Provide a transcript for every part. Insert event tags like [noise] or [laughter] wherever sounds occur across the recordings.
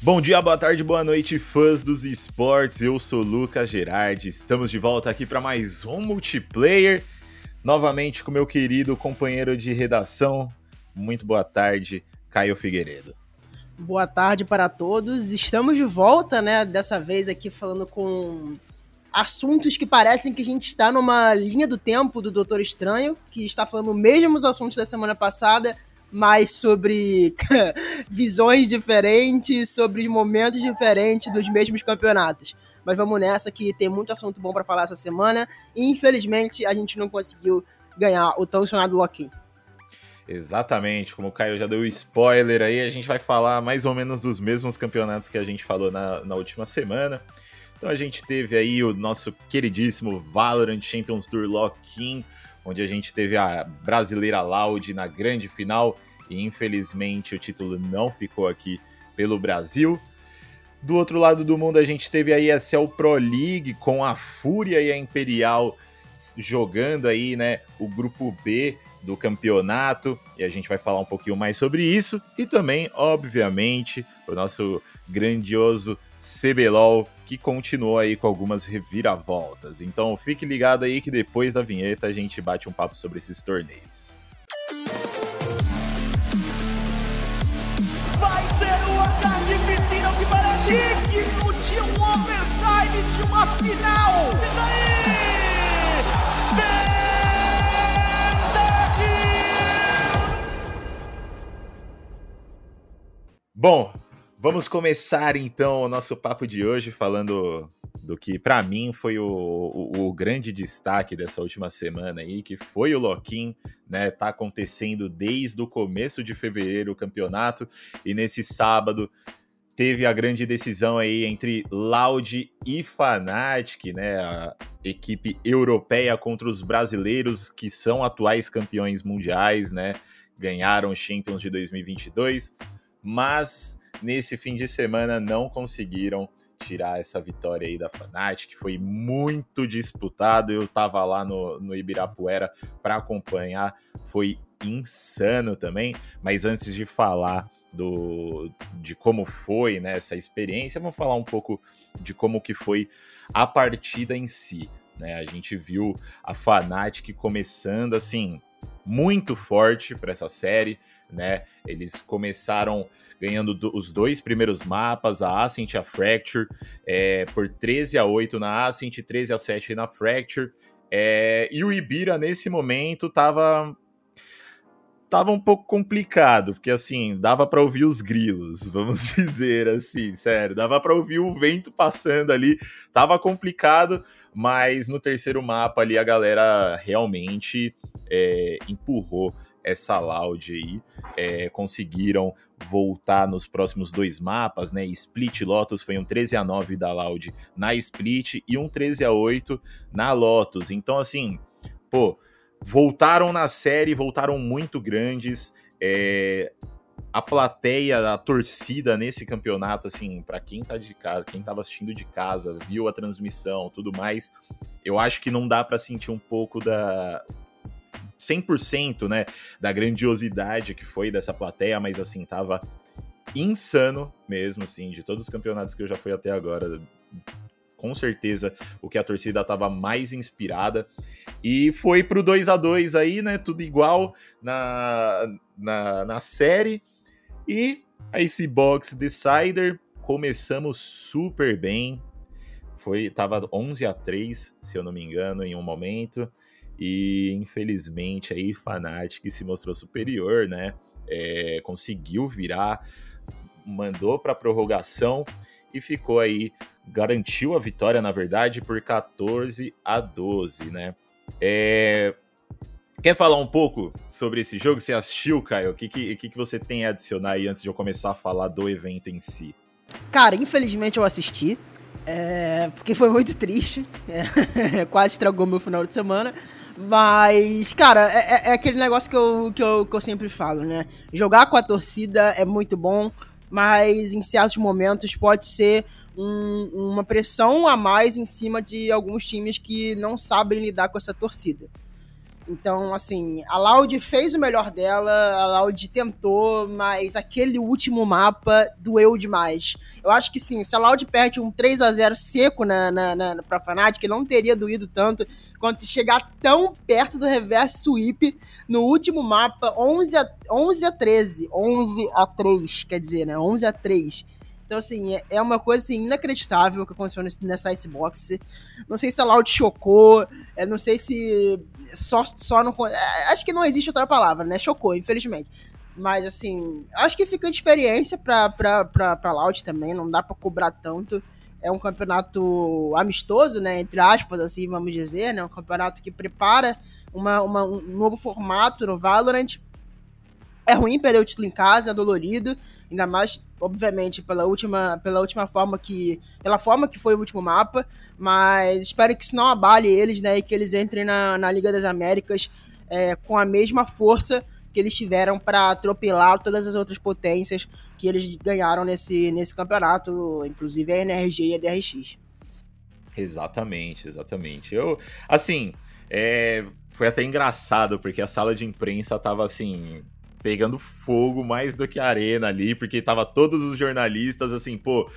Bom dia, boa tarde, boa noite, fãs dos esportes. Eu sou Lucas Gerardi. Estamos de volta aqui para mais um multiplayer. Novamente com meu querido companheiro de redação. Muito boa tarde, Caio Figueiredo. Boa tarde para todos. Estamos de volta, né? Dessa vez aqui falando com assuntos que parecem que a gente está numa linha do tempo do Doutor Estranho, que está falando mesmos assuntos da semana passada, mas sobre [laughs] visões diferentes, sobre momentos diferentes dos mesmos campeonatos. Mas vamos nessa que tem muito assunto bom para falar essa semana. E infelizmente a gente não conseguiu ganhar o tão sonado lock-in. Exatamente, como o Caio já deu spoiler aí, a gente vai falar mais ou menos dos mesmos campeonatos que a gente falou na, na última semana. Então a gente teve aí o nosso queridíssimo Valorant Champions Tour Lock-in, onde a gente teve a brasileira Loud na grande final e infelizmente o título não ficou aqui pelo Brasil. Do outro lado do mundo a gente teve a ESL Pro League com a Fúria e a Imperial jogando aí, né, o grupo B do campeonato e a gente vai falar um pouquinho mais sobre isso e também, obviamente, o nosso grandioso CBLOL que continuou aí com algumas reviravoltas. Então fique ligado aí que depois da vinheta a gente bate um papo sobre esses torneios. Vai ser um ataque piscina que parece digno de um overtime de uma final! Isso aí! Bom, vamos começar então o nosso papo de hoje falando do que para mim foi o, o, o, grande destaque dessa última semana aí, que foi o Loquim, né? Tá acontecendo desde o começo de fevereiro o campeonato e nesse sábado teve a grande decisão aí entre Loud e Fnatic, né? A equipe europeia contra os brasileiros que são atuais campeões mundiais, né? Ganharam os Champions de 2022 mas nesse fim de semana não conseguiram tirar essa vitória aí da Fnatic, foi muito disputado. Eu tava lá no, no Ibirapuera para acompanhar, foi insano também. Mas antes de falar do de como foi né, essa experiência, vamos falar um pouco de como que foi a partida em si. Né? A gente viu a Fnatic começando assim muito forte para essa série, né? Eles começaram ganhando do, os dois primeiros mapas, a Ascent e a Fracture, é, por 13 a 8 na Ascent, 13 a 7 na Fracture. É, e o Ibira, nesse momento, tava tava um pouco complicado, porque assim, dava para ouvir os grilos, [laughs] vamos dizer assim, sério, dava para ouvir o vento passando ali, tava complicado, mas no terceiro mapa ali a galera realmente é, empurrou essa Loud aí, é, conseguiram voltar nos próximos dois mapas, né? Split Lotus foi um 13 a 9 da Loud na Split e um 13 a 8 na Lotus. Então, assim, pô, voltaram na série, voltaram muito grandes. É, a plateia, a torcida nesse campeonato, assim, para quem tá de casa, quem tava assistindo de casa, viu a transmissão, tudo mais, eu acho que não dá para sentir um pouco da 100%, né, da grandiosidade que foi dessa plateia, mas assim, tava insano mesmo, assim, de todos os campeonatos que eu já fui até agora. Com certeza o que a torcida tava mais inspirada. E foi pro 2 a 2 aí, né? Tudo igual na, na, na série. E esse Box Decider, começamos super bem. Foi, tava 11 a 3, se eu não me engano, em um momento. E infelizmente aí Fnatic se mostrou superior, né? É, conseguiu virar, mandou para prorrogação e ficou aí, garantiu a vitória, na verdade, por 14 a 12, né? É... Quer falar um pouco sobre esse jogo? Você assistiu, Caio? O que, que, que você tem a adicionar aí antes de eu começar a falar do evento em si? Cara, infelizmente eu assisti. É, porque foi muito triste. [laughs] É, quase estragou meu final de semana. Mas, cara, é, é, é, aquele negócio que eu, que, eu, que eu sempre falo, né? Jogar com a torcida é muito bom, mas em certos momentos pode ser um, uma pressão a mais em cima de alguns times que não sabem lidar com essa torcida. Então, assim, a Loud fez o melhor dela, a Loud tentou, mas aquele último mapa doeu demais. Eu acho que sim, se a Loud perde um 3 a 0 seco na, na, na, pra Fnatic, não teria doído tanto quanto chegar tão perto do reverse sweep no último mapa, 11 a, 11 a 13, 11 a 3, quer dizer, né, 11 a 3. Então, assim, é, é uma coisa assim, inacreditável que aconteceu nessa Icebox. Não sei se a Loud chocou, é, não sei se só, só não. É, acho que não existe outra palavra, né? Chocou, infelizmente. Mas, assim, acho que fica de experiência pra, pra, pra, pra Loud também, não dá pra cobrar tanto. É um campeonato amistoso, né? Entre aspas, assim, vamos dizer, né? Um campeonato que prepara uma, uma um novo formato no Valorant. É ruim perder o título em casa, é dolorido. Ainda mais, obviamente, pela última, pela última forma que. Pela forma que foi o último mapa. Mas espero que isso não abale eles, né? E que eles entrem na, na Liga das Américas é, com a mesma força que eles tiveram para atropelar todas as outras potências que eles ganharam nesse, nesse campeonato, inclusive a NRG e a DRX. Exatamente, exatamente. Eu, assim, é, foi até engraçado, porque a sala de imprensa tava assim, pegando fogo mais do que a arena ali, porque tava todos os jornalistas assim, pô,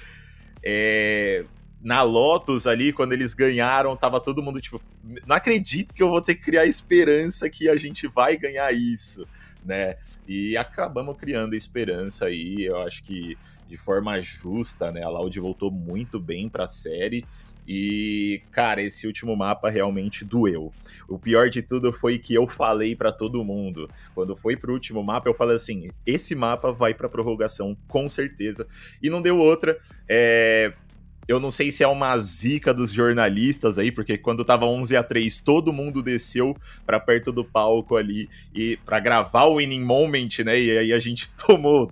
é, na Lotus ali, quando eles ganharam, tava todo mundo tipo, não acredito que eu vou ter que criar esperança que a gente vai ganhar isso, né? E acabamos criando esperança aí, eu acho que de forma justa, né? A Loud voltou muito bem para a série. E, cara, esse último mapa realmente doeu. O pior de tudo foi que eu falei para todo mundo. Quando foi pro último mapa, eu falei assim: esse mapa vai pra prorrogação, com certeza. E não deu outra. É. Eu não sei se é uma zica dos jornalistas aí, porque quando tava 11 a 3 todo mundo desceu para perto do palco ali e para gravar o winning moment, né? E aí a gente [laughs] tomou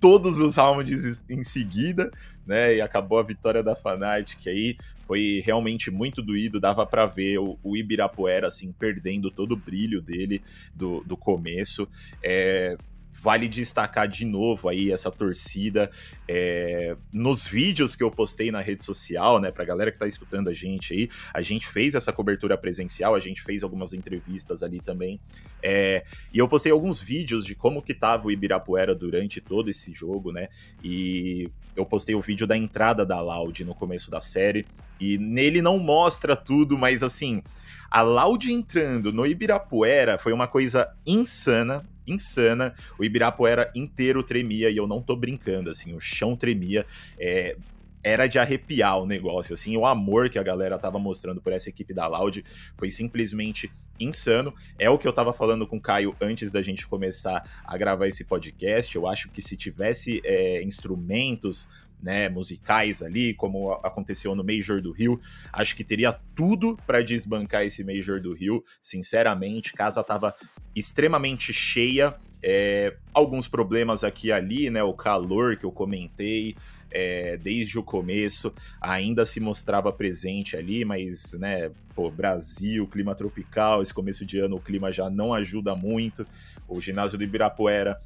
todos os rounds em seguida, né? E acabou a vitória da Fnatic aí. Foi realmente muito doído, dava para ver o, Ibirapuera assim perdendo todo o brilho dele do, do começo. É, vale destacar de novo aí essa torcida é, nos vídeos que eu postei na rede social, né, pra galera que tá escutando a gente aí, a gente fez essa cobertura presencial, a gente fez algumas entrevistas ali também, é, e eu postei alguns vídeos de como que tava o Ibirapuera durante todo esse jogo, né, e eu postei o vídeo da entrada da Loud no começo da série, e nele não mostra tudo, mas assim, a Loud entrando no Ibirapuera foi uma coisa insana, insana. O Ibirapuera inteiro tremia e eu não tô brincando, assim, o chão tremia. É, era de arrepiar o negócio, assim, o amor que a galera tava mostrando por essa equipe da Loud foi simplesmente insano. É o que eu tava falando com o Caio antes da gente começar a gravar esse podcast. Eu acho que se tivesse é, instrumentos né, musicais ali, como aconteceu no Major do Rio. Acho que teria tudo para desbancar esse Major do Rio, sinceramente. Casa tava extremamente cheia. É, alguns problemas aqui e ali, né? O calor que eu comentei é, desde o começo ainda se mostrava presente ali, mas, né, pô, Brasil, clima tropical, esse começo de ano o clima já não ajuda muito. O ginásio do Ibirapuera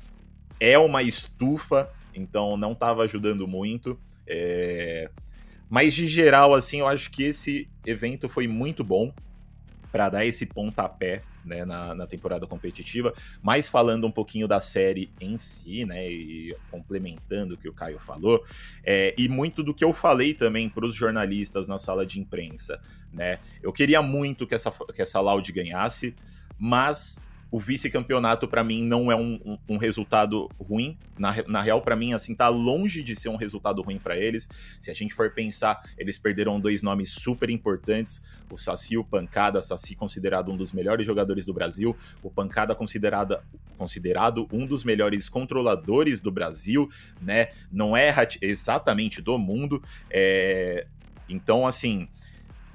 é uma estufa, então não estava ajudando muito. É... Mas de geral, assim, eu acho que esse evento foi muito bom para dar esse pontapé né, na, na, temporada competitiva, mas falando um pouquinho da série em si, né, e complementando o que o Caio falou, é, e muito do que eu falei também para os jornalistas na sala de imprensa, né, eu queria muito que essa, que essa Loud ganhasse, mas o vice-campeonato para mim não é um, um, um, resultado ruim. Na, na real, para mim, assim, tá longe de ser um resultado ruim para eles. Se a gente for pensar, eles perderam dois nomes super importantes: o Saci e o Pancada. Saci considerado um dos melhores jogadores do Brasil, o Pancada considerada, considerado um dos melhores controladores do Brasil, né? Não é exatamente do mundo. É... Então, assim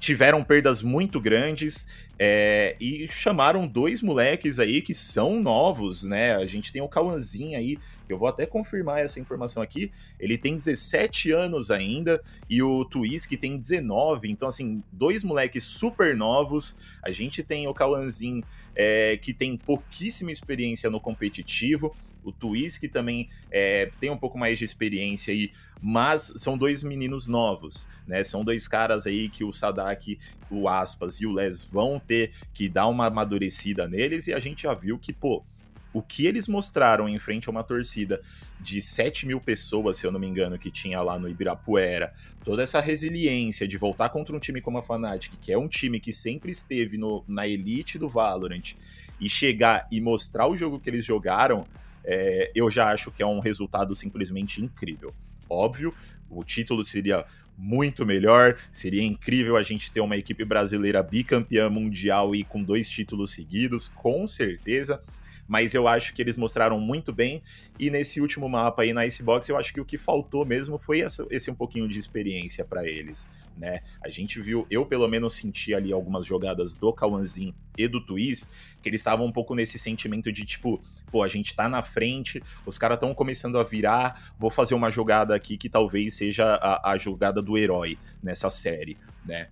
tiveram perdas muito grandes é, e chamaram dois moleques aí que são novos, né? A gente tem o Cauãzinho aí, que eu vou até confirmar essa informação aqui, ele tem 17 anos ainda e o Twist tem 19, então assim, dois moleques super novos. A gente tem o Cauanzin é, que tem pouquíssima experiência no competitivo, o Twist que também é, tem um pouco mais de experiência aí, mas são dois meninos novos, né? São dois caras aí que o Sadak, o Aspas e o Les vão ter que dar uma amadurecida neles e a gente já viu que, pô, o que eles mostraram em frente a uma torcida de 7 mil pessoas, se eu não me engano, que tinha lá no Ibirapuera, toda essa resiliência de voltar contra um time como a Fnatic, que é um time que sempre esteve no, na elite do Valorant, e chegar e mostrar o jogo que eles jogaram, é, eu já acho que é um resultado simplesmente incrível. Óbvio, o título seria muito melhor, seria incrível a gente ter uma equipe brasileira bicampeã mundial e com dois títulos seguidos, com certeza mas eu acho que eles mostraram muito bem. E nesse último mapa aí na Icebox, eu acho que o que faltou mesmo foi essa, esse um pouquinho de experiência para eles, né? A gente viu, eu pelo menos senti ali algumas jogadas do Kawanzin e do Twist, que eles estavam um pouco nesse sentimento de tipo, pô, a gente tá na frente, os caras estão começando a virar, vou fazer uma jogada aqui que talvez seja a, a jogada do herói nessa série, né?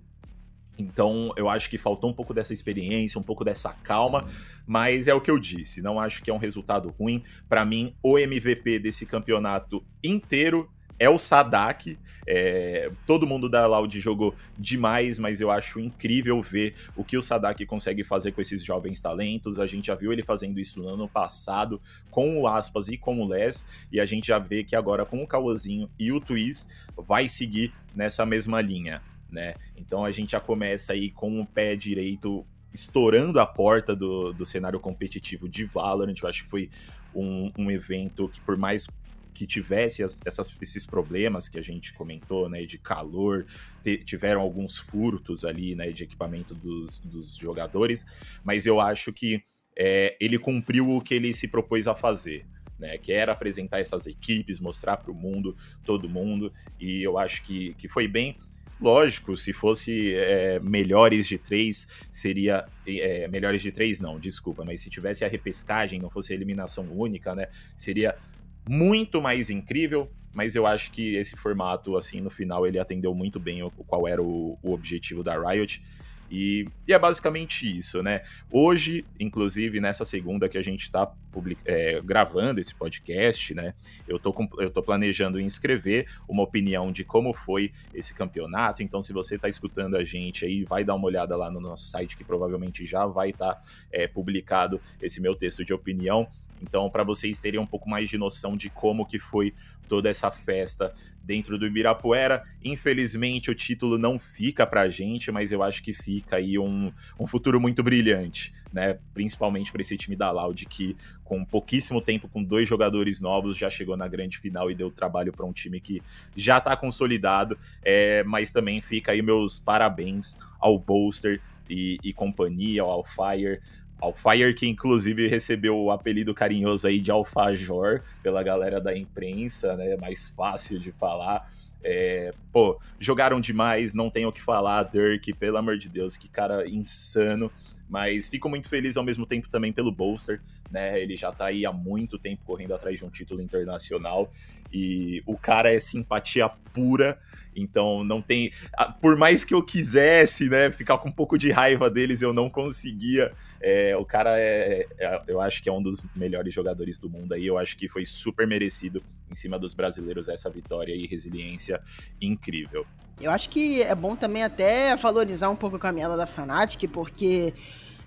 Então, eu acho que faltou um pouco dessa experiência, um pouco dessa calma, mas é o que eu disse, não acho que é um resultado ruim. Para mim, o MVP desse campeonato inteiro é o Sadak. É, todo mundo da Loud jogou demais, mas eu acho incrível ver o que o Sadak consegue fazer com esses jovens talentos. A gente já viu ele fazendo isso no ano passado com o Aspas e com o Les, e a gente já vê que agora com o Cauãzinho e o Twist vai seguir nessa mesma linha né? Então a gente já começa aí com o pé direito estourando a porta do, do cenário competitivo de Valorant. Eu acho que foi um, um evento que, por mais que tivesse as, essas, esses problemas que a gente comentou, né, de calor, te, tiveram alguns furtos ali, né, de equipamento dos, dos jogadores, mas eu acho que é, ele cumpriu o que ele se propôs a fazer. Né, que era apresentar essas equipes, mostrar para o mundo, todo mundo, e eu acho que, que foi bem. Lógico, se fosse é, melhores de três, seria. É, melhores de três, não, desculpa, mas se tivesse a repescagem, não fosse a eliminação única, né? Seria muito mais incrível. Mas eu acho que esse formato, assim, no final, ele atendeu muito bem o, qual era o, o objetivo da Riot. E, e, é basicamente isso, né? Hoje, inclusive, nessa segunda que a gente está é, gravando esse podcast, né? Eu tô, eu tô planejando inscrever uma opinião de como foi esse campeonato. Então, se você está escutando a gente aí, vai dar uma olhada lá no nosso site, que provavelmente já vai estar tá, é, publicado esse meu texto de opinião. Então, para vocês terem um pouco mais de noção de como que foi toda essa festa dentro do Ibirapuera, infelizmente o título não fica pra gente, mas eu acho que fica aí um, um futuro muito brilhante, né? Principalmente para esse time da Loud que com pouquíssimo tempo, com dois jogadores novos, já chegou na grande final e deu trabalho para um time que já está consolidado. É, mas também fica aí meus parabéns ao Bolster e, e companhia, ao Alfire, Alfire, que inclusive recebeu o apelido carinhoso aí de Alfajor pela galera da imprensa, né? Mais fácil de falar. É, pô, jogaram demais, não tenho o que falar. Dirk, pelo amor de Deus, que cara insano. Mas fico muito feliz ao mesmo tempo também pelo Bolster, né? Ele já tá aí há muito tempo correndo atrás de um título internacional e o cara é simpatia pura, então não tem. Por mais que eu quisesse, né, ficar com um pouco de raiva deles, eu não conseguia. É, o cara é, é, Eu acho que é um dos melhores jogadores do mundo aí. Eu acho que foi super merecido em cima dos brasileiros essa vitória e resiliência incrível. Eu acho que é bom também até valorizar um pouco a caminhada da Fnatic, porque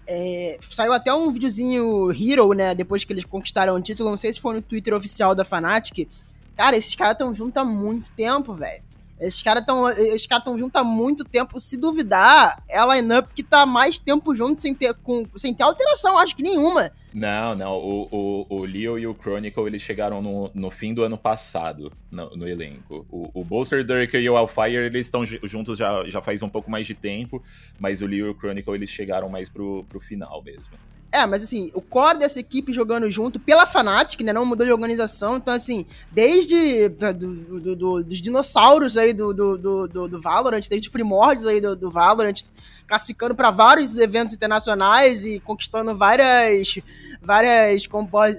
é, saiu até um videozinho Hero, né? Depois que eles conquistaram o título. Não sei se foi no Twitter oficial da Fnatic. Cara, esses caras estão juntos há muito tempo, velho. Esses caras estão esses cara juntos há muito tempo. Se duvidar, é a lineup que tá mais tempo junto sem ter, com, sem ter alteração, acho que nenhuma. Não, não. O, o, o Leo e o Chronicle eles chegaram no, no fim do ano passado no, no elenco. O, o Bolster Dirk e o Alfire eles estão juntos já, já faz um pouco mais de tempo, mas o Leo e o Chronicle eles chegaram mais pro, pro final mesmo. É, mas assim, o core dessa equipe jogando junto pela Fnatic, né? Não mudou de organização. Então, assim, desde do, do, do, dos dinossauros aí do, do, do, Valorant, desde os primórdios aí do, Valorant, classificando para vários eventos internacionais e conquistando várias várias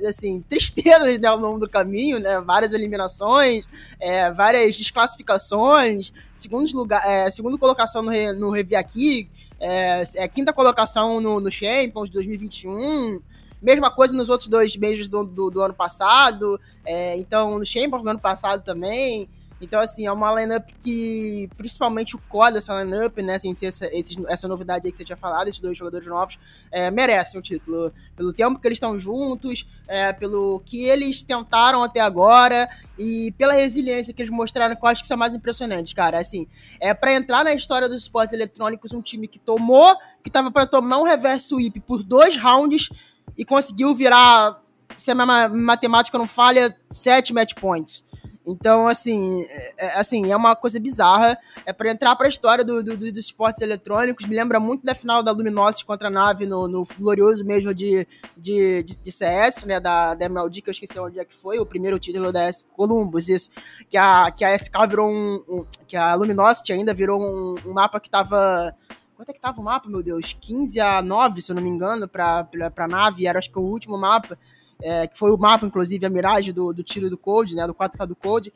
assim [laughs] tristezas né, ao longo do caminho né várias eliminações é, várias desclassificações segundo lugar é, colocação no, no Revi aqui é, é quinta colocação no, no Champions de 2021. Mesma coisa nos outros dois meses do, do, do ano passado. É, então, no Champions do ano passado também. Então, assim, é uma lineup que, principalmente o core dessa lineup, né, sem ser essa, essa novidade aí que você tinha falado, esses dois jogadores novos, é, merecem o título. Pelo tempo que eles estão juntos, é, pelo que eles tentaram até agora e pela resiliência que eles mostraram, que eu acho que são mais impressionantes, cara. Assim, é para entrar na história dos esportes eletrônicos, um time que tomou, que tava para tomar um reverse sweep por dois rounds e conseguiu virar, se a minha matemática não falha, sete match points. Então, assim, é, é, assim, é uma coisa bizarra. É para entrar para a história do, do, dos esportes eletrônicos. Me lembra muito da final da Luminosity contra a Nave no, no glorioso mesmo de, de, de, de, CS, né? Da, da MLD, que eu esqueci onde é que foi, o primeiro título da S Columbus, isso. Que a, que a SK virou um, um Que a Luminosity ainda virou um, um mapa que tava. Quanto é que tava o mapa, meu Deus? 15 a 9, se eu não me engano, pra, pra, pra nave. Era acho que o último mapa é, que foi o mapa, inclusive, a miragem do, do tiro do Code, né, do 4K do Code.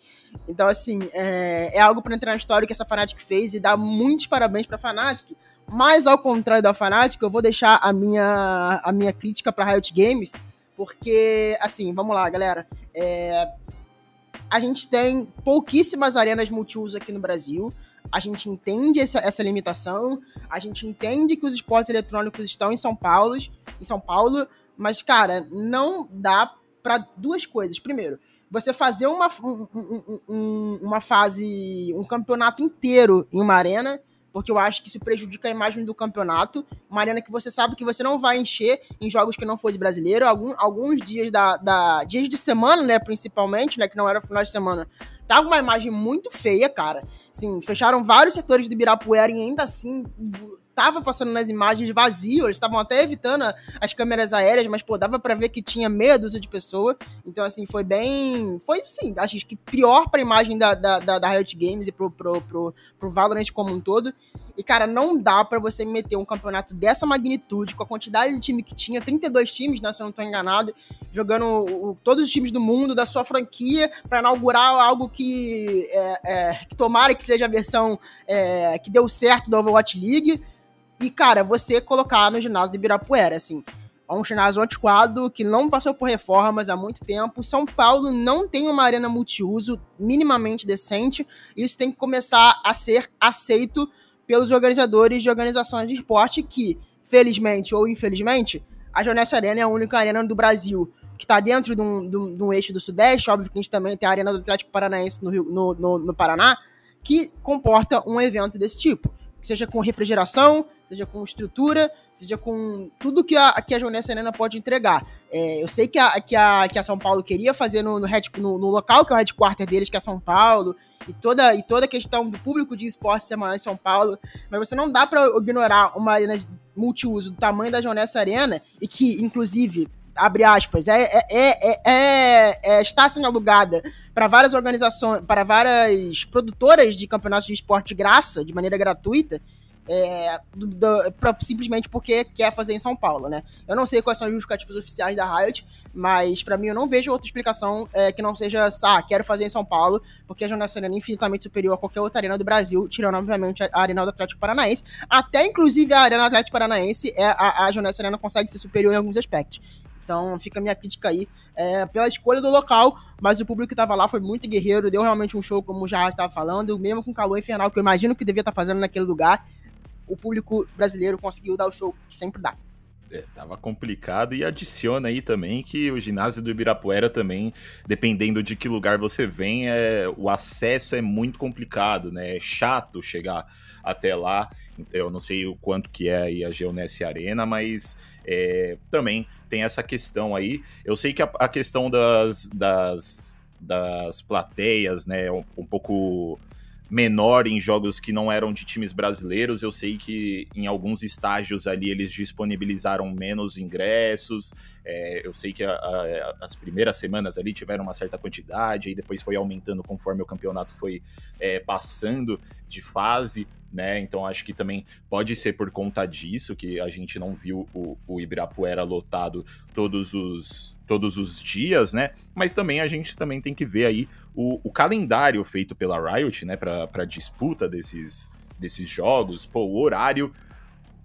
Então, assim, é, é algo para entrar na história que essa Fnatic fez e dar muitos parabéns para a Fnatic. Mas, ao contrário da Fnatic, eu vou deixar a minha, a minha crítica para Riot Games, porque, assim, vamos lá, galera. É, a gente tem pouquíssimas arenas multiuso aqui no Brasil. A gente entende essa, essa limitação, a gente entende que os esportes eletrônicos estão em São Paulo, em São Paulo, mas, cara, não dá para duas coisas. Primeiro, você fazer uma, um, um, uma fase, um campeonato inteiro em uma arena, porque eu acho que isso prejudica a imagem do campeonato. Uma arena que você sabe que você não vai encher em jogos que não for de brasileiro. Algum, alguns dias da, da, dias de semana, né, principalmente, né, que não era final de semana, tava uma imagem muito feia, cara. Sim, fecharam vários setores do Ibirapuera e ainda assim tava passando nas imagens vazio, eles estavam até evitando as câmeras aéreas, mas, pô, dava pra ver que tinha meia dúzia de pessoa. Então, assim, foi bem. Foi, sim, acho que pior pra imagem da, da, da, da Riot Games e pro, pro, pro, pro Valorant como um todo. E, cara, não dá para você meter um campeonato dessa magnitude, com a quantidade de time que tinha, 32 times, né, se eu não tô enganado, jogando o, todos os times do mundo, da sua franquia, para inaugurar algo que, é, é, que tomara que seja a versão é, que deu certo da Overwatch League. E, cara, você colocar no ginásio de Ibirapuera, assim, é um ginásio antiquado que não passou por reformas há muito tempo. São Paulo não tem uma arena multiuso minimamente decente. Isso tem que começar a ser aceito pelos organizadores de organizações de esporte que, felizmente ou infelizmente, a Jonessi Arena é a única arena do Brasil que está dentro de um, de, um, de um, eixo do Sudeste. Óbvio que a gente também tem a Arena do Atlético Paranaense no, Rio, no, no, no Paraná, que comporta um evento desse tipo. Seja com refrigeração, seja com estrutura, seja com tudo que a, que a Joanessa Arena pode entregar. É, eu sei que a, que, a, que a São Paulo queria fazer no, no, no, no, local que é o headquarter deles, que é São Paulo, e toda, e toda a questão do público de esporte semanal em São Paulo, mas você não dá para ignorar uma arena multiuso do tamanho da Joanessa Arena, e que, inclusive, abre aspas, é, é, é, é, está sendo alugada para várias organizações, para várias produtoras de campeonatos de esporte de graça, de maneira gratuita, é, do, do, pra, simplesmente porque quer fazer em São Paulo, né? Eu não sei quais são os justificativos oficiais da Riot, mas para mim eu não vejo outra explicação é, que não seja, ah, quero fazer em São Paulo, porque a Jornada Arena é infinitamente superior a qualquer outra arena do Brasil, tirando, obviamente, a, Arena do Atlético Paranaense. Até, inclusive, a Arena do Atlético Paranaense, é, a, a Jornada Arena consegue ser superior em alguns aspectos. Então fica a minha crítica aí é, pela escolha do local, mas o público que estava lá foi muito guerreiro, deu realmente um show, como já estava falando, mesmo com calor infernal, que eu imagino que devia estar tá fazendo naquele lugar o público brasileiro conseguiu dar o show que sempre dá. É, tava complicado e adiciona aí também que o ginásio do Ibirapuera também, dependendo de que lugar você vem, é, o acesso é muito complicado, né? É chato chegar até lá. Eu não sei o quanto que é aí a Geonesse Arena, mas é, também tem essa questão aí. Eu sei que a, a questão das, das, das plateias, né, um, um pouco menor em jogos que não eram de times brasileiros. Eu sei que em alguns estágios ali eles disponibilizaram menos ingressos. É, eu sei que a, a, as primeiras semanas ali tiveram uma certa quantidade, aí depois foi aumentando conforme o campeonato foi é, passando de fase. Né? Então acho que também pode ser por conta disso que a gente não viu o, o Ibirapuera lotado todos os, todos os dias, né? Mas também a gente também tem que ver aí o, o calendário feito pela Riot, né? Para disputa desses, desses jogos, pô, o horário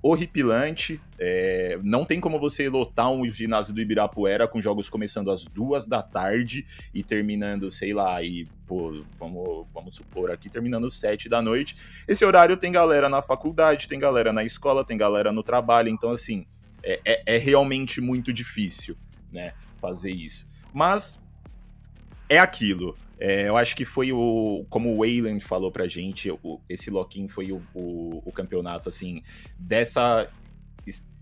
horripilante. É, não tem como você lotar um ginásio do Ibirapuera com jogos começando às duas da tarde e terminando, sei lá, e pô, vamos, vamos supor aqui, terminando às sete da noite. Esse horário tem galera na faculdade, tem galera na escola, tem galera no trabalho, então assim, é, é, é realmente muito difícil, né, fazer isso. Mas é aquilo. É, eu acho que foi o. Como o Wayland falou pra gente, o, esse lock-in foi o, o, o, campeonato, assim, dessa.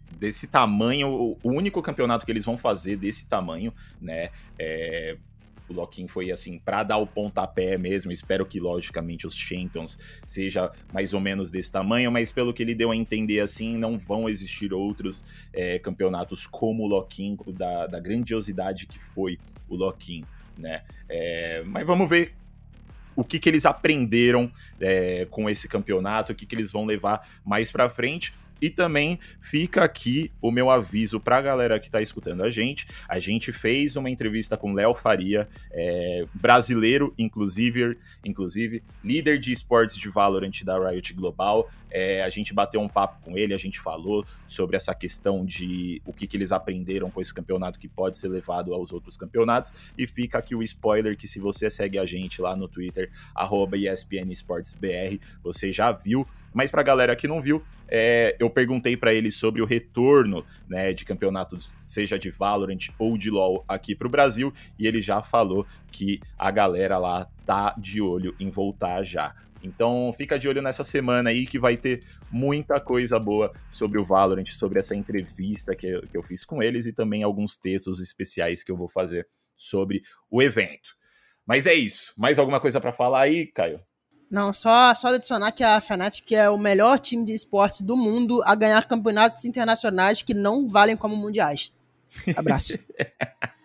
Desse tamanho, o, único campeonato que eles vão fazer desse tamanho, né? É, o lock-in foi assim, para dar o pontapé mesmo. Espero que, logicamente, os Champions seja mais ou menos desse tamanho, mas pelo que ele deu a entender, assim, não vão existir outros é, campeonatos como o lock-in, da, da grandiosidade que foi o lock-in né? É, mas vamos ver o que, que eles aprenderam é, com esse campeonato, o que, que eles vão levar mais para frente. E também fica aqui o meu aviso para a galera que está escutando a gente. A gente fez uma entrevista com Léo Faria, é, brasileiro, inclusive, inclusive, líder de esportes de Valorant da Riot Global. É, a gente bateu um papo com ele, a gente falou sobre essa questão de o que, que eles aprenderam com esse campeonato que pode ser levado aos outros campeonatos. E fica aqui o spoiler que se você segue a gente lá no Twitter, arroba ESPN Esportes BR, você já viu. Mas para a galera que não viu, é, eu perguntei para ele sobre o retorno né, de campeonatos, seja de Valorant ou de LoL aqui para o Brasil, e ele já falou que a galera lá tá de olho em voltar já. Então fica de olho nessa semana aí que vai ter muita coisa boa sobre o Valorant, sobre essa entrevista que eu, que eu fiz com eles e também alguns textos especiais que eu vou fazer sobre o evento. Mas é isso. Mais alguma coisa para falar aí, Caio? Não, só, só adicionar que a Fnatic é o melhor time de esportes do mundo a ganhar campeonatos internacionais que não valem como mundiais. Abraço.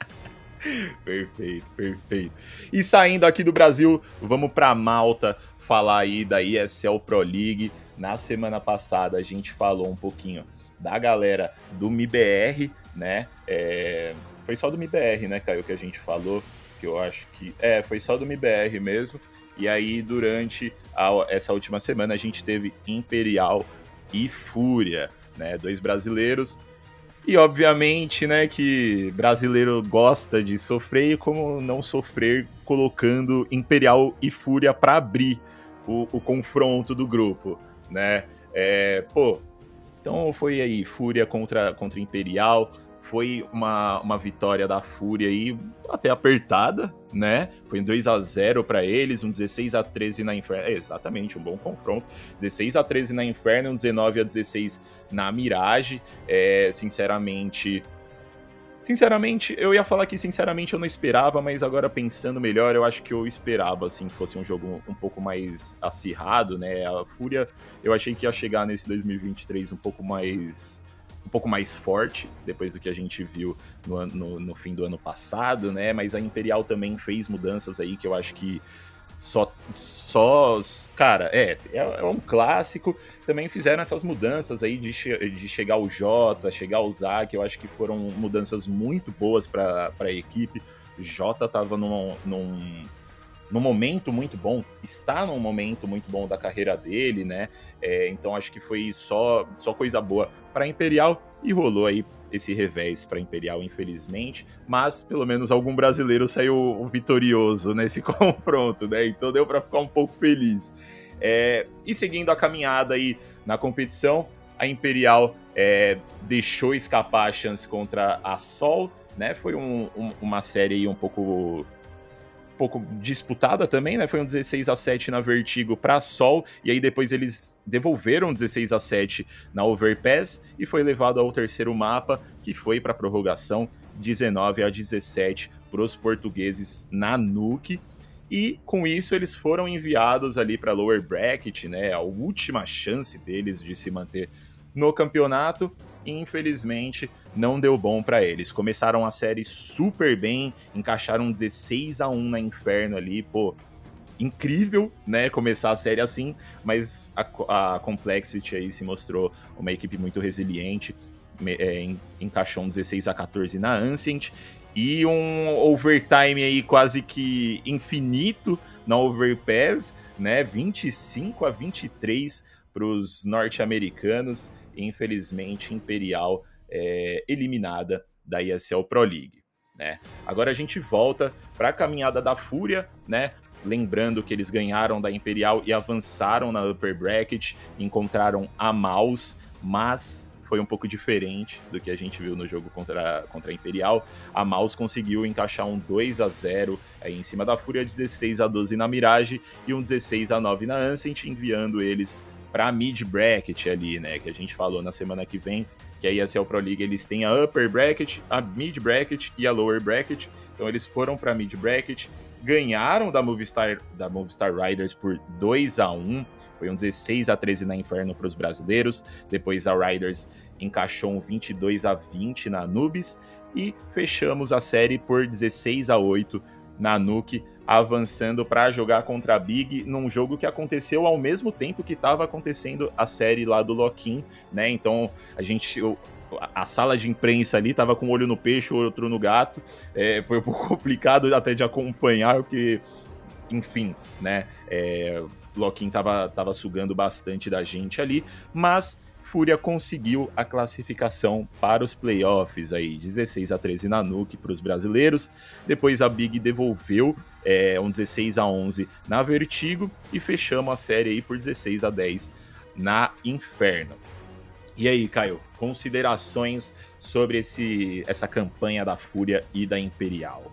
[laughs] perfeito, perfeito. E saindo aqui do Brasil, vamos para Malta falar aí da ESL Pro League. Na semana passada a gente falou um pouquinho da galera do MIBR, né? É... Foi só do MIBR, né, Caio, que a gente falou, que eu acho que... É, foi só do MIBR mesmo. E aí, durante a, essa última semana, a gente teve Imperial e Fúria, né? Dois brasileiros. E obviamente, né, que brasileiro gosta de sofrer e como não sofrer colocando Imperial e Fúria para abrir o, o, confronto do grupo, né? É, pô, então foi aí Fúria contra, contra Imperial, foi uma, uma vitória da Fúria aí até apertada, né? Foi um 2 a 0 para eles, um 16 a 13 na Inferno. É, exatamente, um bom confronto. 16 a 13 na Inferno, um 19 a 16 na Mirage. É, sinceramente, Sinceramente, eu ia falar que sinceramente eu não esperava, mas agora pensando melhor, eu acho que eu esperava assim que fosse um jogo um pouco mais acirrado, né? A Fúria, eu achei que ia chegar nesse 2023 um pouco mais um pouco mais forte depois do que a gente viu no, no, no, fim do ano passado, né? Mas a Imperial também fez mudanças aí que eu acho que só. só cara, é, é, é um clássico. Também fizeram essas mudanças aí de, che de chegar o Jota, chegar o Zac, eu acho que foram mudanças muito boas para a equipe. Jota tava num, num num momento muito bom, está num momento muito bom da carreira dele, né? É, então acho que foi só, só coisa boa para Imperial e rolou aí esse revés para Imperial, infelizmente, mas pelo menos algum brasileiro saiu vitorioso nesse [laughs] confronto, né? Então deu para ficar um pouco feliz. É, e seguindo a caminhada aí na competição, a Imperial é, deixou escapar a chance contra a Sol, né? Foi um, um, uma série um pouco pouco disputada também, né? Foi um 16 a 7 na Vertigo para Sol, e aí depois eles devolveram 16 a 7 na Overpass e foi levado ao terceiro mapa, que foi para prorrogação 19 a 17 para os portugueses na Nuke. e com isso eles foram enviados ali para lower bracket, né, a última chance deles de se manter no campeonato. Infelizmente, não deu bom para eles. Começaram a série super bem, encaixaram 16 a 1 na Inferno ali, pô, incrível, né, começar a série assim, mas a, a Complexity aí se mostrou uma equipe muito resiliente, é, encaixou um 16 a 14 na Ancient e um overtime aí quase que infinito na Overpass, né, 25 a 23 para os norte-americanos, infelizmente Imperial é, eliminada da ESL Pro League. Né? Agora a gente volta para a caminhada da Fúria, né? Lembrando que eles ganharam da Imperial e avançaram na upper bracket, encontraram a Maus, mas foi um pouco diferente do que a gente viu no jogo contra, contra a Imperial. A Maus conseguiu encaixar um 2 a 0 aí em cima da Fúria, 16 a 12 na Mirage e um 16 a 9 na Ancient, enviando eles para mid bracket ali, né, que a gente falou na semana que vem, que a ESL Pro League eles têm a upper bracket, a mid bracket e a lower bracket. Então eles foram para mid bracket, ganharam da Movistar, da Movistar Riders por 2 a 1 foi um 16 a 13 na Inferno para os brasileiros. Depois a Riders encaixou um 22 a 20 na Nubis e fechamos a série por 16 a 8 na Nuke, avançando para jogar contra a Big num jogo que aconteceu ao mesmo tempo que estava acontecendo a série lá do Loquim, né? Então a gente a sala de imprensa ali tava com um olho no peixe, outro no gato. É, foi um [laughs] pouco complicado até de acompanhar, porque, enfim, né? É, tava, tava sugando bastante da gente ali, mas Fúria conseguiu a classificação para os playoffs aí, 16 a 13 na Nuke para os brasileiros. Depois a Big devolveu é, um 16 a 11 na Vertigo e fechamos a série aí por 16 a 10 na Inferno. E aí, Caio, considerações sobre esse, essa campanha da Fúria e da Imperial?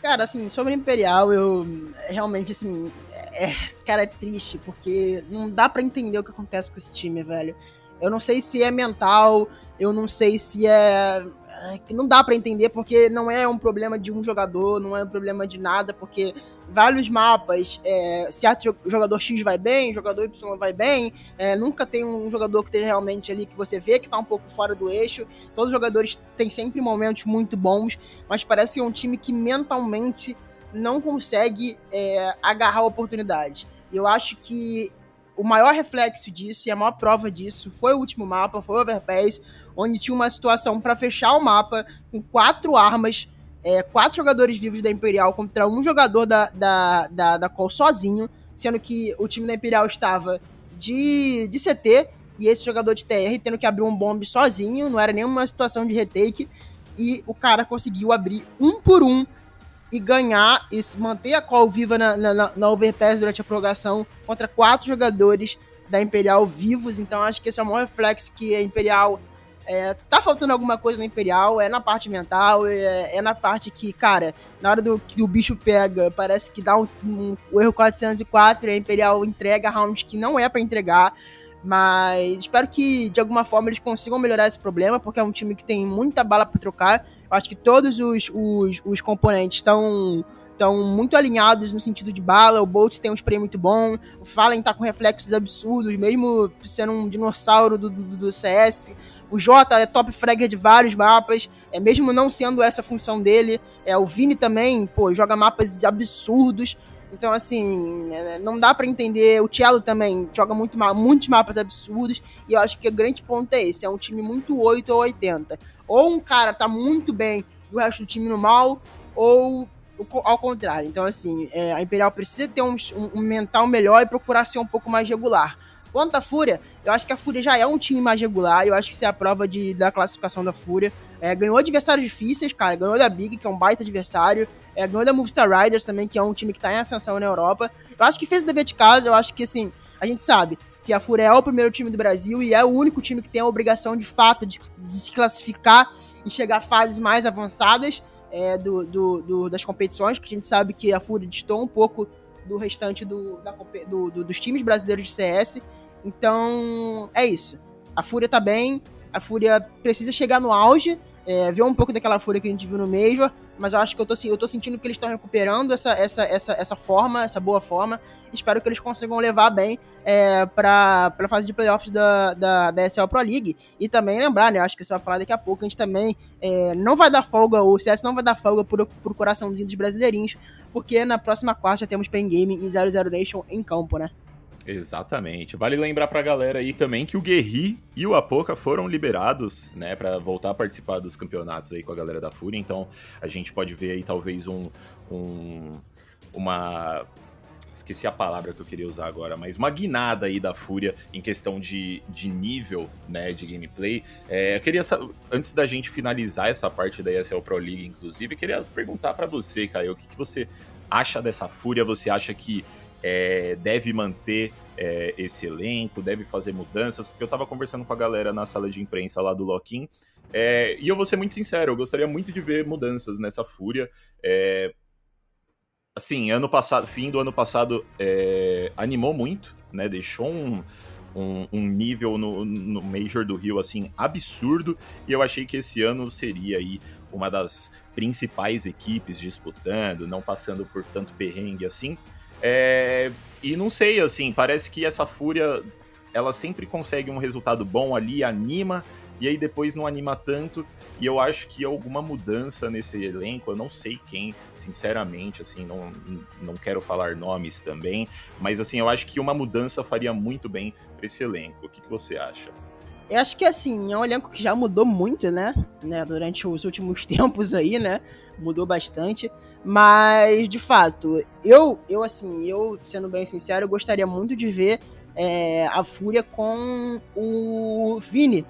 Cara, assim, sobre Imperial, eu realmente, assim, é, cara, é triste, porque não dá para entender o que acontece com esse time, velho. Eu não sei se é mental, eu não sei se é. é não dá para entender, porque não é um problema de um jogador, não é um problema de nada, porque vários mapas, é, certo jogador X vai bem, jogador Y vai bem, é, nunca tem um jogador que esteja realmente ali que você vê que tá um pouco fora do eixo. Todos os jogadores têm sempre momentos muito bons, mas parece que é um time que mentalmente não consegue é, agarrar a oportunidade. Eu acho que o maior reflexo disso e a maior prova disso foi o último mapa, foi o Overpass, onde tinha uma situação para fechar o mapa com quatro armas é, quatro jogadores vivos da Imperial contra um jogador da, da, da, da Call sozinho, sendo que o time da Imperial estava de, de CT e esse jogador de TR tendo que abrir um bombe sozinho, não era nenhuma situação de retake, e o cara conseguiu abrir um por um e ganhar e manter a call viva na, na, na overpass durante a prorrogação contra quatro jogadores da Imperial vivos. Então acho que esse é o maior reflexo que a Imperial é, tá faltando alguma coisa na Imperial, é na parte mental, é, é, na parte que, cara, na hora do que o bicho pega, parece que dá um, um, um erro 404 e a Imperial entrega rounds que não é para entregar. Mas espero que de alguma forma eles consigam melhorar esse problema, porque é um time que tem muita bala para trocar. Acho que todos os, os, os componentes estão estão muito alinhados no sentido de bala. O Bolt tem um spray muito bom. O Fallen tá com reflexos absurdos, mesmo sendo um dinossauro do, do, do CS. O Jota é top fragger de vários mapas, é mesmo não sendo essa a função dele. É o Vini também, pô, joga mapas absurdos. Então, assim, é, não dá para entender. O Cello também joga muito, muitos mapas absurdos. E eu acho que o grande ponto é esse: é um time muito 8 ou 80. Ou um cara tá muito bem e o resto do time no mal, ou ao contrário. Então, assim, é, a Imperial precisa ter um, um, mental melhor e procurar ser um pouco mais regular. Quanto à Fúria, eu acho que a Fúria já é um time mais regular, eu acho que isso é a prova de, da classificação da Fúria. É, ganhou adversários difíceis, cara, ganhou da Big, que é um baita adversário, é, ganhou da Movistar Riders também, que é um time que tá em ascensão na Europa. Eu acho que fez o dever de casa, eu acho que, assim, a gente sabe que a Fúria é o primeiro time do Brasil e é o único time que tem a obrigação, de fato, de, de se classificar e chegar a fases mais avançadas é, do, do, do, das competições, que a gente sabe que a Fúria distou um pouco do restante do, da, do, dos times brasileiros de CS. Então, é isso. A Fúria tá bem, a Fúria precisa chegar no auge, é, ver um pouco daquela Fúria que a gente viu no Major, mas eu acho que eu tô, eu tô sentindo que eles estão recuperando essa, essa, essa, essa forma, essa boa forma. Espero que eles consigam levar bem é, para a fase de playoffs da, da, da SL Pro League. E também lembrar, né? Acho que você vai falar daqui a pouco, a gente também é, não vai dar folga, o CS não vai dar folga pro, pro coraçãozinho dos brasileirinhos, porque na próxima quarta já temos Pen Game e 00 Nation em campo, né? Exatamente. Vale lembrar pra galera aí também que o Guerri e o Apoca foram liberados, né, para voltar a participar dos campeonatos aí com a galera da Fúria. Então, a gente pode ver aí talvez um, um uma esqueci a palavra que eu queria usar agora, mas uma guinada aí da Fúria em questão de, de nível, né, de gameplay. É, eu queria, antes da gente finalizar essa parte da ESL Pro League, inclusive, eu queria perguntar para você, Caio, o que, que você acha dessa Fúria? Você acha que é, deve manter é, esse elenco, deve fazer mudanças, porque eu estava conversando com a galera na sala de imprensa lá do Loquim, é, e eu vou ser muito sincero, eu gostaria muito de ver mudanças nessa fúria. É, assim, ano passado, fim do ano passado, é, animou muito, né? Deixou um, um, um, nível no, no Major do Rio, assim, absurdo. E eu achei que esse ano seria aí uma das principais equipes disputando, não passando por tanto perrengue assim. É, e não sei, assim, parece que essa Fúria ela sempre consegue um resultado bom ali, anima, e aí depois não anima tanto. E eu acho que alguma mudança nesse elenco, eu não sei quem, sinceramente, assim, não, não quero falar nomes também, mas assim, eu acho que uma mudança faria muito bem para esse elenco. O que, que você acha? Eu acho que assim, é um elenco que já mudou muito, né? né? Durante os últimos [laughs] tempos aí, né? Mudou bastante. Mas, de fato, eu, eu assim, eu, sendo bem sincero, eu gostaria muito de ver é, a Fúria com o Vini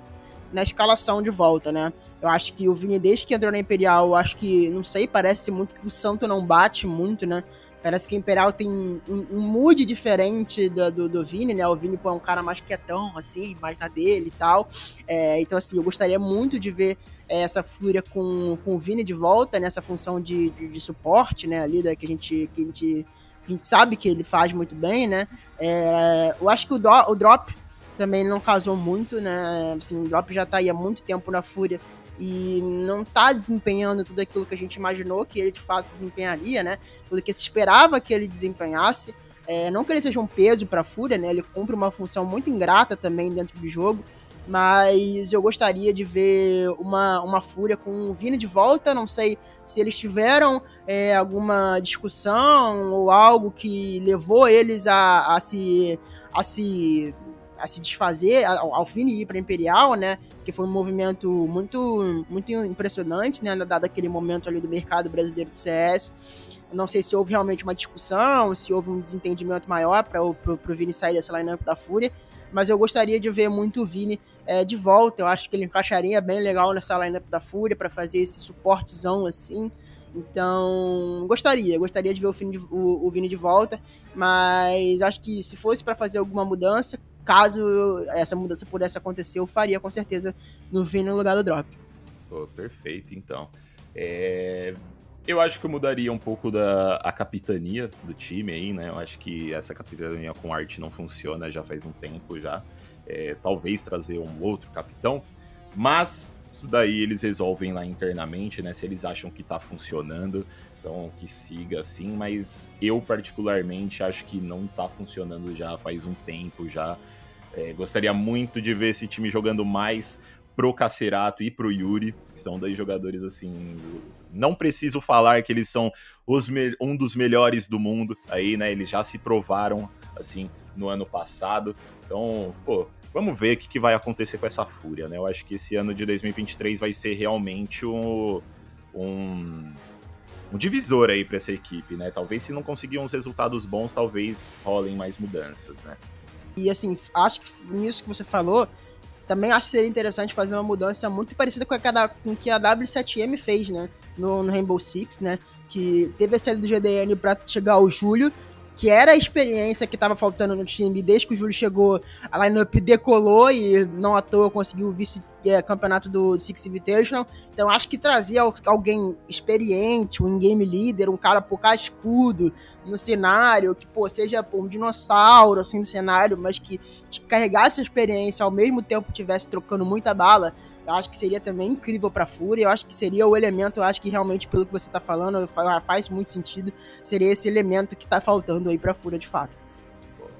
na escalação de volta, né? Eu acho que o Vini, desde que entrou na Imperial, eu acho que, não sei, parece muito que o Santo não bate muito, né? Parece que a Imperial tem um, um mood diferente do, do, do, Vini, né? O Vini pô, é um cara mais quietão, assim, mais na dele e tal. É, então, assim, eu gostaria muito de ver essa fúria com, com o Vini de volta nessa função de, de, de suporte, né, ali, né, que a gente, que a gente, a gente sabe que ele faz muito bem, né, é, eu acho que o, do, o Drop também não casou muito, né, assim, o Drop já tá aí há muito tempo na fúria e não tá desempenhando tudo aquilo que a gente imaginou que ele de fato desempenharia, né, tudo que se esperava que ele desempenhasse, é, não que ele seja um peso para a Fúria, né? Ele cumpre uma função muito ingrata também dentro do jogo mas eu gostaria de ver uma, uma Fúria com o Vini de volta. Não sei se eles tiveram é, alguma discussão ou algo que levou eles a, a se a se a se desfazer, ao, ao Vini ir para Imperial, né? Que foi um movimento muito muito impressionante, né? Dado aquele momento ali do mercado brasileiro de CS. Não sei se houve realmente uma discussão, se houve um desentendimento maior para o Vini sair dessa lineup da Fúria mas eu gostaria de ver muito o Vini é, de volta. Eu acho que ele encaixaria bem legal nessa lineup da Fúria para fazer esse suportezão assim. Então, gostaria, gostaria de ver o Vini de, o, o Vini de volta, mas acho que se fosse para fazer alguma mudança, caso essa mudança pudesse acontecer, eu faria com certeza no Vini no lugar do Drop. Pô, perfeito, então. É, eu acho que eu mudaria um pouco da a capitania do time aí, né? Eu acho que essa capitania com arte não funciona já faz um tempo já. É, talvez trazer um outro capitão, mas isso daí eles resolvem lá internamente, né? Se eles acham que tá funcionando, então que siga assim, mas eu particularmente acho que não tá funcionando já faz um tempo já. É, gostaria muito de ver esse time jogando mais pro Cacerato e pro Yuri, que são dois jogadores assim. Não preciso falar que eles são os um dos melhores do mundo aí, né? Eles já se provaram assim no ano passado. Então, pô, vamos ver o que, que vai acontecer com essa fúria, né? Eu acho que esse ano de 2023 vai ser realmente um, um, um divisor aí para essa equipe, né? Talvez se não conseguir uns resultados bons, talvez rolem mais mudanças, né? E assim, acho que nisso que você falou, também acho que seria interessante fazer uma mudança muito parecida com, a, com que a W7M fez, né? No, no Rainbow Six, né? Que teve a série do GDN para chegar ao Júlio, que era a experiência que estava faltando no time. Desde que o Júlio chegou, a lineup decolou e não à toa conseguiu o vice, é, do, do Six Invitational. Então acho que trazer alguém experiente, um game leader, um cara pô, escudo no cenário, que pô, seja pô, um dinossauro assim no cenário, mas que carregasse a experiência ao mesmo tempo estivesse trocando muita bala. Eu acho que seria também incrível pra Fúria. Eu acho que seria o elemento, eu acho que realmente, pelo que você tá falando, faz muito sentido. Seria esse elemento que tá faltando aí pra Fúria de fato.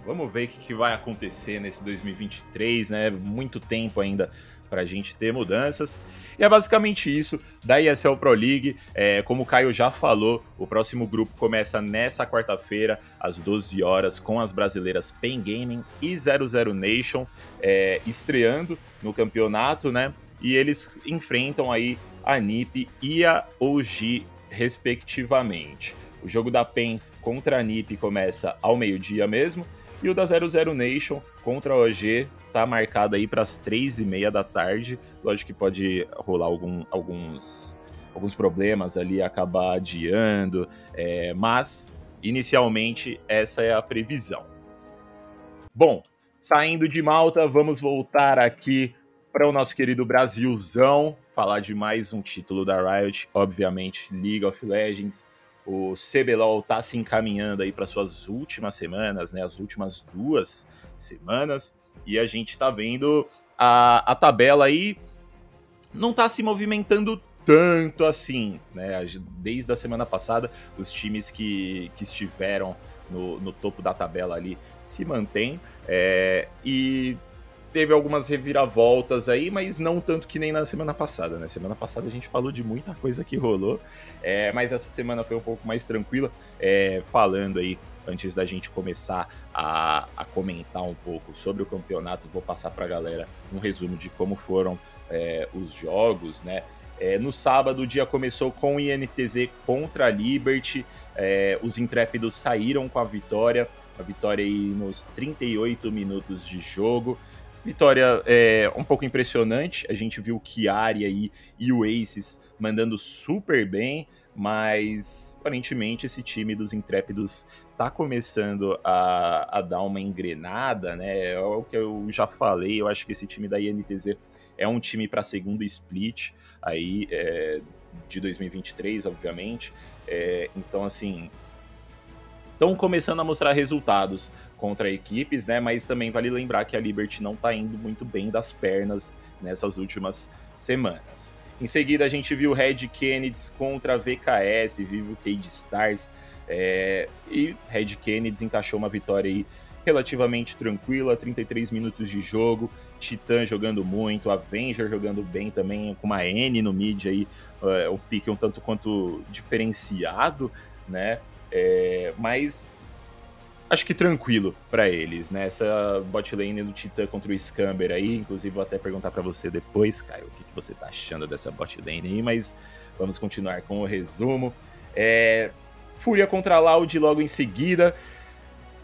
Vamos ver o que vai acontecer nesse 2023, né? Muito tempo ainda para a gente ter mudanças. E é basicamente isso da ESL Pro League. É, como o Caio já falou, o próximo grupo começa nessa quarta-feira, às 12 horas, com as brasileiras Pen Gaming e 00 Nation é, estreando no campeonato, né? E eles enfrentam aí a NiP e a OG, respectivamente. O jogo da PEN contra a NiP começa ao meio-dia mesmo. E o da 00 Nation contra a OG tá marcado aí para as três e meia da tarde. Lógico que pode rolar algum, alguns, alguns problemas ali, acabar adiando, é, mas inicialmente essa é a previsão. Bom, saindo de Malta, vamos voltar aqui para o nosso querido Brasilzão, falar de mais um título da Riot, obviamente League of Legends. O CBLOL está se encaminhando aí para suas últimas semanas, né? As últimas duas semanas. E a gente está vendo a, a tabela aí não está se movimentando tanto assim, né? Desde a semana passada, os times que, que estiveram no, no topo da tabela ali se mantêm. É, e teve algumas reviravoltas aí, mas não tanto que nem na semana passada, né? Semana passada a gente falou de muita coisa que rolou, é, mas essa semana foi um pouco mais tranquila, é, falando aí antes da gente começar a, a, comentar um pouco sobre o campeonato, vou passar para a galera um resumo de como foram é, os jogos, né? É, no sábado o dia começou com o INTZ contra a Liberty, é, os intrépidos saíram com a vitória, a vitória aí nos 38 minutos de jogo. Vitória é, um pouco impressionante. A gente viu Chiari aí e o Aces mandando super bem, mas aparentemente esse time dos Intrépidos tá começando a, a dar uma engrenada, né? É o que eu já falei. Eu acho que esse time da INTZ é um time para segunda split aí é, de 2023, obviamente. É, então, assim, estão começando a mostrar resultados contra equipes, né? Mas também vale lembrar que a Liberty não está indo muito bem das pernas nessas últimas semanas. Em seguida, a gente viu Red Kennedy contra VKS, Vivo Cade Stars, é, e Red Kennedy encaixou uma vitória aí relativamente tranquila, 33 minutos de jogo, Titã jogando muito, Avenger jogando bem também, com uma N no mid aí, é, um pique um tanto quanto diferenciado, né? É, mas acho que tranquilo para eles, né? Essa bot lane do Titã contra o Scamber aí, inclusive vou até perguntar para você depois, Caio, o que, que, você tá achando dessa bot lane aí, mas vamos continuar com o resumo. É, Fúria contra Loud logo em seguida.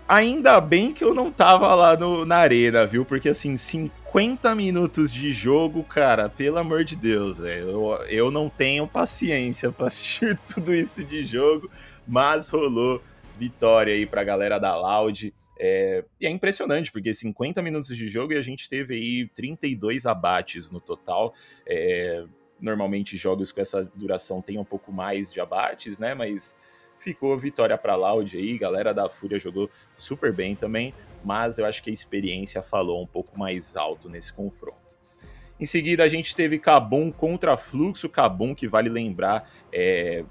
Ainda bem que eu não tava lá no, na arena, viu? Porque assim, 50 minutos de jogo, cara, pelo amor de Deus, eu, eu não tenho paciência para assistir [laughs] tudo isso de jogo mas rolou vitória aí para a galera da Loud. É, e é impressionante, porque 50 minutos de jogo e a gente teve aí 32 abates no total. É, normalmente jogos com essa duração tem um pouco mais de abates, né? Mas ficou vitória para Loud aí, galera da Fúria jogou super bem também, mas eu acho que a experiência falou um pouco mais alto nesse confronto. Em seguida a gente teve Cabum contra Fluxo, Cabum que vale lembrar é,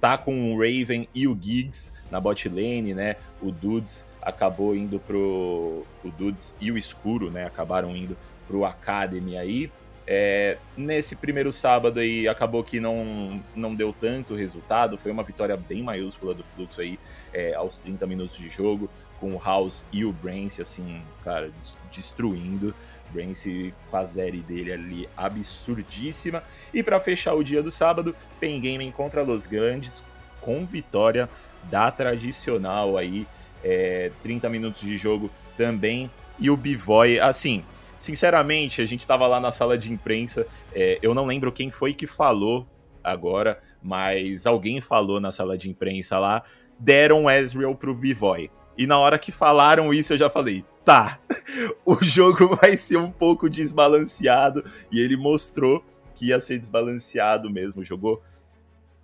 tá com o Raven e o Giggs na bot lane, né? O Dudes acabou indo pro. O Dudes e o Escuro, né? Acabaram indo pro Academy aí. É, nesse primeiro sábado aí acabou que não, não deu tanto resultado, foi uma vitória bem maiúscula do Fluxo aí é, aos 30 minutos de jogo, com o House e o Brance, assim, cara, destruindo. Brance com a série dele ali absurdíssima. E para fechar o dia do sábado, Pen Gaming contra Los Grandes, com vitória da tradicional aí, é, 30 minutos de jogo também. E o Bivoy, assim, sinceramente, a gente estava lá na sala de imprensa, é, eu não lembro quem foi que falou agora, mas alguém falou na sala de imprensa lá, deram Ezreal pro Bivoy. E na hora que falaram isso, eu já falei, tá, [laughs] o jogo vai ser um pouco desbalanceado e ele mostrou que ia ser desbalanceado mesmo. Jogou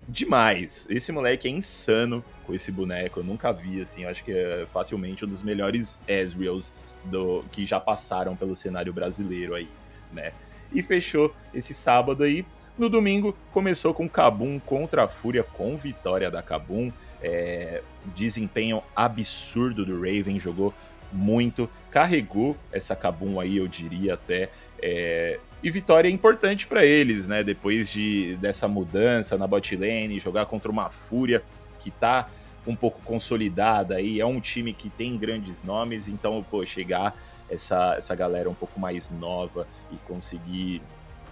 demais. Esse moleque é insano com esse boneco. Eu nunca vi, assim. Acho que é facilmente um dos melhores Ezreals do, que já passaram pelo cenário brasileiro aí, né? E fechou esse sábado aí. No domingo, começou com Kabum contra a Fúria, com vitória da Kabum. É, desempenho absurdo do Raven, jogou muito, carregou essa Kabum aí, eu diria até. É, e vitória importante para eles, né? Depois de, dessa mudança na bot lane, jogar contra uma Fúria que tá um pouco consolidada aí, é um time que tem grandes nomes, então, pô, chegar essa, essa galera um pouco mais nova e conseguir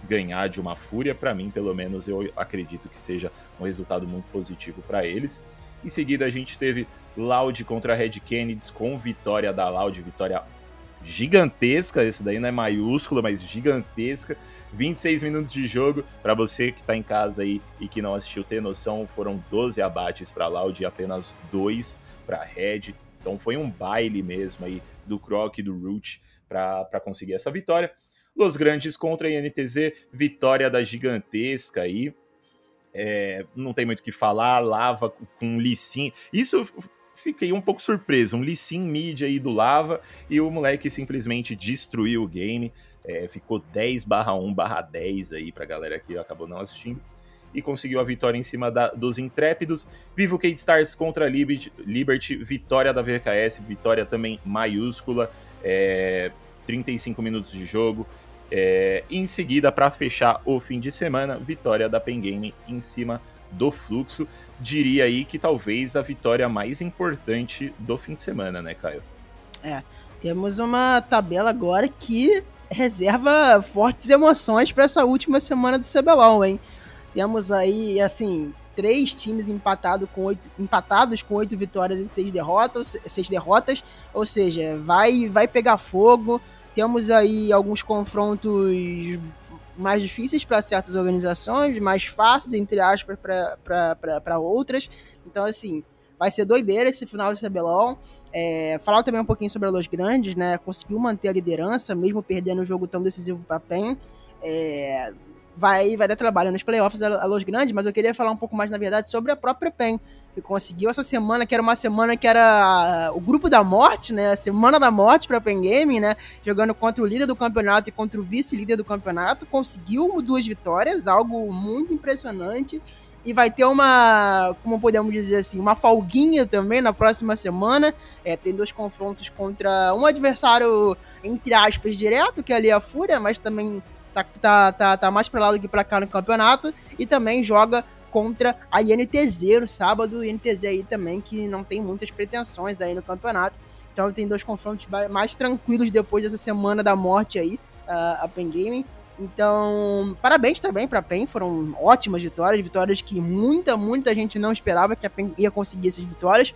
ganhar de uma Fúria, para mim, pelo menos, eu acredito que seja um resultado muito positivo para eles. Em seguida, a gente teve Loud contra Red Kennedy com vitória da Loud, vitória gigantesca, isso daí não é maiúscula, mas gigantesca. 26 minutos de jogo, para você que está em casa aí e que não assistiu ter noção, foram 12 abates para Loud e apenas 2 para Red. Então foi um baile mesmo aí do Croc e do Root para conseguir essa vitória. Los Grandes contra a INTZ, vitória da gigantesca aí. É, não tem muito o que falar, Lava com Lissin. Isso fiquei um pouco surpreso. Um Lissin mid aí do Lava e o moleque simplesmente destruiu o game. É, ficou 10 barra 1 barra 10 aí pra galera que acabou não assistindo. E conseguiu a vitória em cima da, dos Intrépidos. Vivo Kate Stars contra Liberty, Liberty, vitória da VKS, vitória também maiúscula. É, 35 minutos de jogo. É, em seguida, para fechar o fim de semana, vitória da Pen Game em cima do fluxo. Diria aí que talvez a vitória mais importante do fim de semana, né, Caio? É, temos uma tabela agora que reserva fortes emoções para essa última semana do CBLOL, hein? Temos aí, assim, três times empatado com oito, empatados com oito vitórias e seis derrotas, seis derrotas, ou seja, vai, vai pegar fogo. Temos aí alguns confrontos mais difíceis para certas organizações, mais fáceis, entre aspas, para outras. Então, assim, vai ser doideira esse final de CBLOL. É, falar também um pouquinho sobre a Los Grandes, né? Conseguiu manter a liderança, mesmo perdendo um jogo tão decisivo para a PEN. É, vai, vai dar trabalho nos playoffs a, a Los Grandes, mas eu queria falar um pouco mais, na verdade, sobre a própria PEN que conseguiu essa semana, que era uma semana que era o grupo da morte, né? A semana da morte para Pen Gaming, né? Jogando contra o líder do campeonato e contra o vice-líder do campeonato, conseguiu duas vitórias, algo muito impressionante. E vai ter uma, como podemos dizer assim, uma folguinha também na próxima semana. É, tem dois confrontos contra um adversário, entre aspas, direto, que é ali a Fúria, mas também tá, tá, tá, tá mais para lá do que para cá no campeonato. E também joga contra a INTZ no sábado. INTZ aí também que não tem muitas pretensões aí no campeonato. Então tem dois confrontos mais tranquilos depois dessa semana da morte aí, a Pen Gaming. Então, parabéns também para a PEN, foram ótimas vitórias, vitórias que muita, muita gente não esperava que a PEN ia conseguir essas vitórias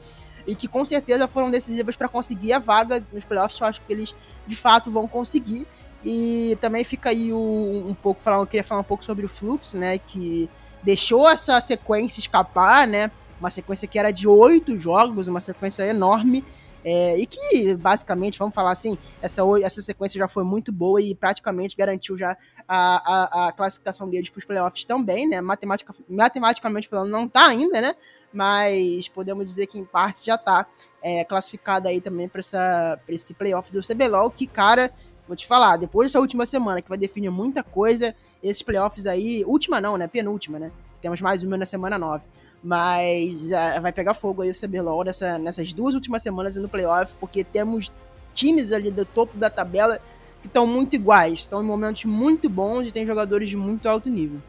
e que com certeza foram decisivas para conseguir a vaga nos playoffs. Eu acho que eles de fato vão conseguir. E também fica aí um, um pouco, falar, eu queria falar um pouco sobre o fluxo, né? Que deixou essa sequência escapar, né? Uma sequência que era de oito jogos, uma sequência enorme. É, e que, basicamente, vamos falar assim, essa, essa sequência já foi muito boa e praticamente garantiu já a, a, a classificação deles para os playoffs também, né? Matematica, matematicamente falando, não tá ainda, né? Mas podemos dizer que, em parte, já tá é, classificada aí também para esse playoff do CBLOL, que, cara, vou te falar, depois dessa última semana, que vai definir muita coisa, esses playoffs aí, última não, né? Penúltima, né? Temos mais uma na semana 9. Mas uh, vai pegar fogo aí o CBLOL nessa, nessas duas últimas semanas no playoff, porque temos times ali do topo da tabela que estão muito iguais, estão em momentos muito bons e tem jogadores de muito alto nível.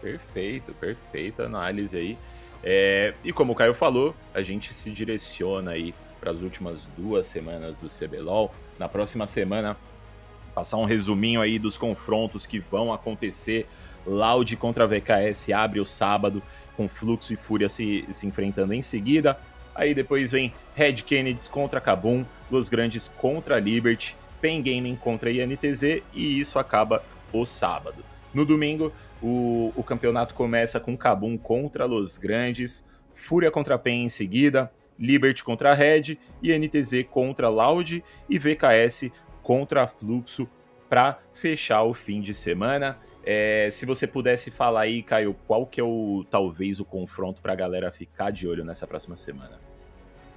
Perfeito, perfeita análise aí. É, e como o Caio falou, a gente se direciona aí para as últimas duas semanas do CBLOL. Na próxima semana passar um resuminho aí dos confrontos que vão acontecer. Loud contra VKS abre o sábado, com Fluxo e Fúria se, se enfrentando em seguida. Aí depois vem Red Kennedys contra Kabum, Los Grandes contra Liberty, Pen Gaming contra INTZ e isso acaba o sábado. No domingo, o, o campeonato começa com Kabum contra Los Grandes, Fúria contra Pen em seguida, Liberty contra Red, INTZ contra Loud e VKS contra Fluxo para fechar o fim de semana. É, se você pudesse falar aí, Caio, qual que é o talvez o confronto para a galera ficar de olho nessa próxima semana?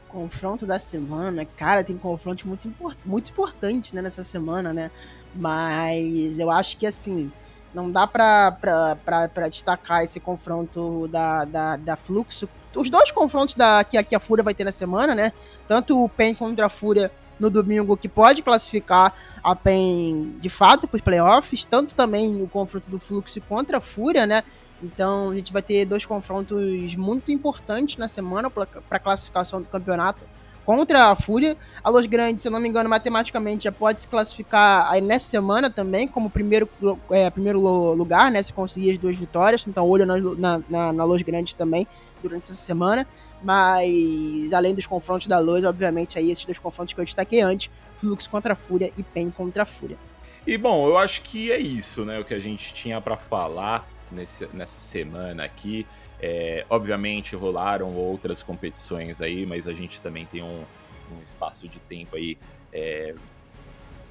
Confronto da semana, cara, tem confronto muito, muito importante né, nessa semana, né? Mas eu acho que assim, não dá pra, pra, pra, pra destacar esse confronto da, da, da Fluxo. Os dois confrontos da, que, que a Fúria vai ter na semana, né? Tanto o PEN contra a Fúria no domingo, que pode classificar a PEN de fato para os playoffs, tanto também o confronto do Fluxo contra a Fúria, né? Então a gente vai ter dois confrontos muito importantes na semana para a classificação do campeonato contra a Fúria. A Los Grandes, se eu não me engano, matematicamente já pode se classificar aí nessa semana também como primeiro, é, primeiro lugar, né? Se conseguir as duas vitórias. Então, olho na, na, na Los Grandes também durante essa semana. Mas, além dos confrontos da Luz, obviamente, aí esses dois confrontos que eu destaquei antes: Fluxo contra a Fúria e PEN contra a Fúria. E bom, eu acho que é isso, né? O que a gente tinha para falar nesse, nessa semana aqui. É, obviamente rolaram outras competições aí, mas a gente também tem um, um espaço de tempo aí é,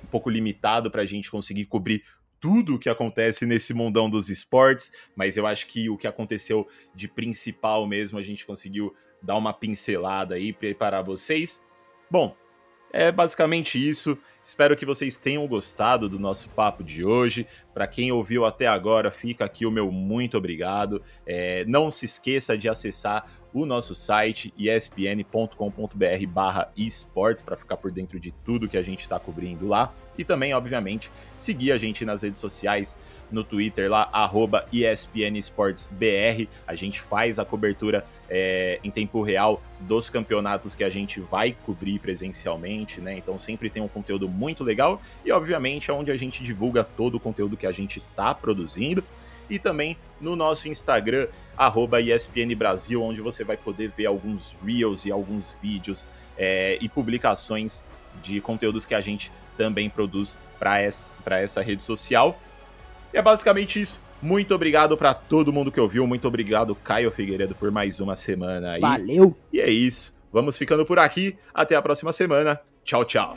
um pouco limitado para a gente conseguir cobrir tudo o que acontece nesse mundão dos esportes, mas eu acho que o que aconteceu de principal mesmo a gente conseguiu dar uma pincelada aí, preparar vocês. Bom, é basicamente isso. Espero que vocês tenham gostado do nosso papo de hoje. Para quem ouviu até agora, fica aqui o meu muito obrigado. É, não se esqueça de acessar o nosso site espn.com.br barra esportes para ficar por dentro de tudo que a gente está cobrindo lá. E também, obviamente, seguir a gente nas redes sociais, no Twitter lá, arroba. A gente faz a cobertura é, em tempo real dos campeonatos que a gente vai cobrir presencialmente, né? Então sempre tem um conteúdo muito legal e, obviamente, é onde a gente divulga todo o conteúdo que a gente está produzindo. E também no nosso Instagram, arroba ESPN Brasil, onde você vai poder ver alguns reels e alguns vídeos é, e publicações de conteúdos que a gente também produz para essa, essa rede social. E é basicamente isso. Muito obrigado para todo mundo que ouviu. Muito obrigado, Caio Figueiredo, por mais uma semana aí. Valeu! E é isso. Vamos ficando por aqui. Até a próxima semana. Tchau, tchau.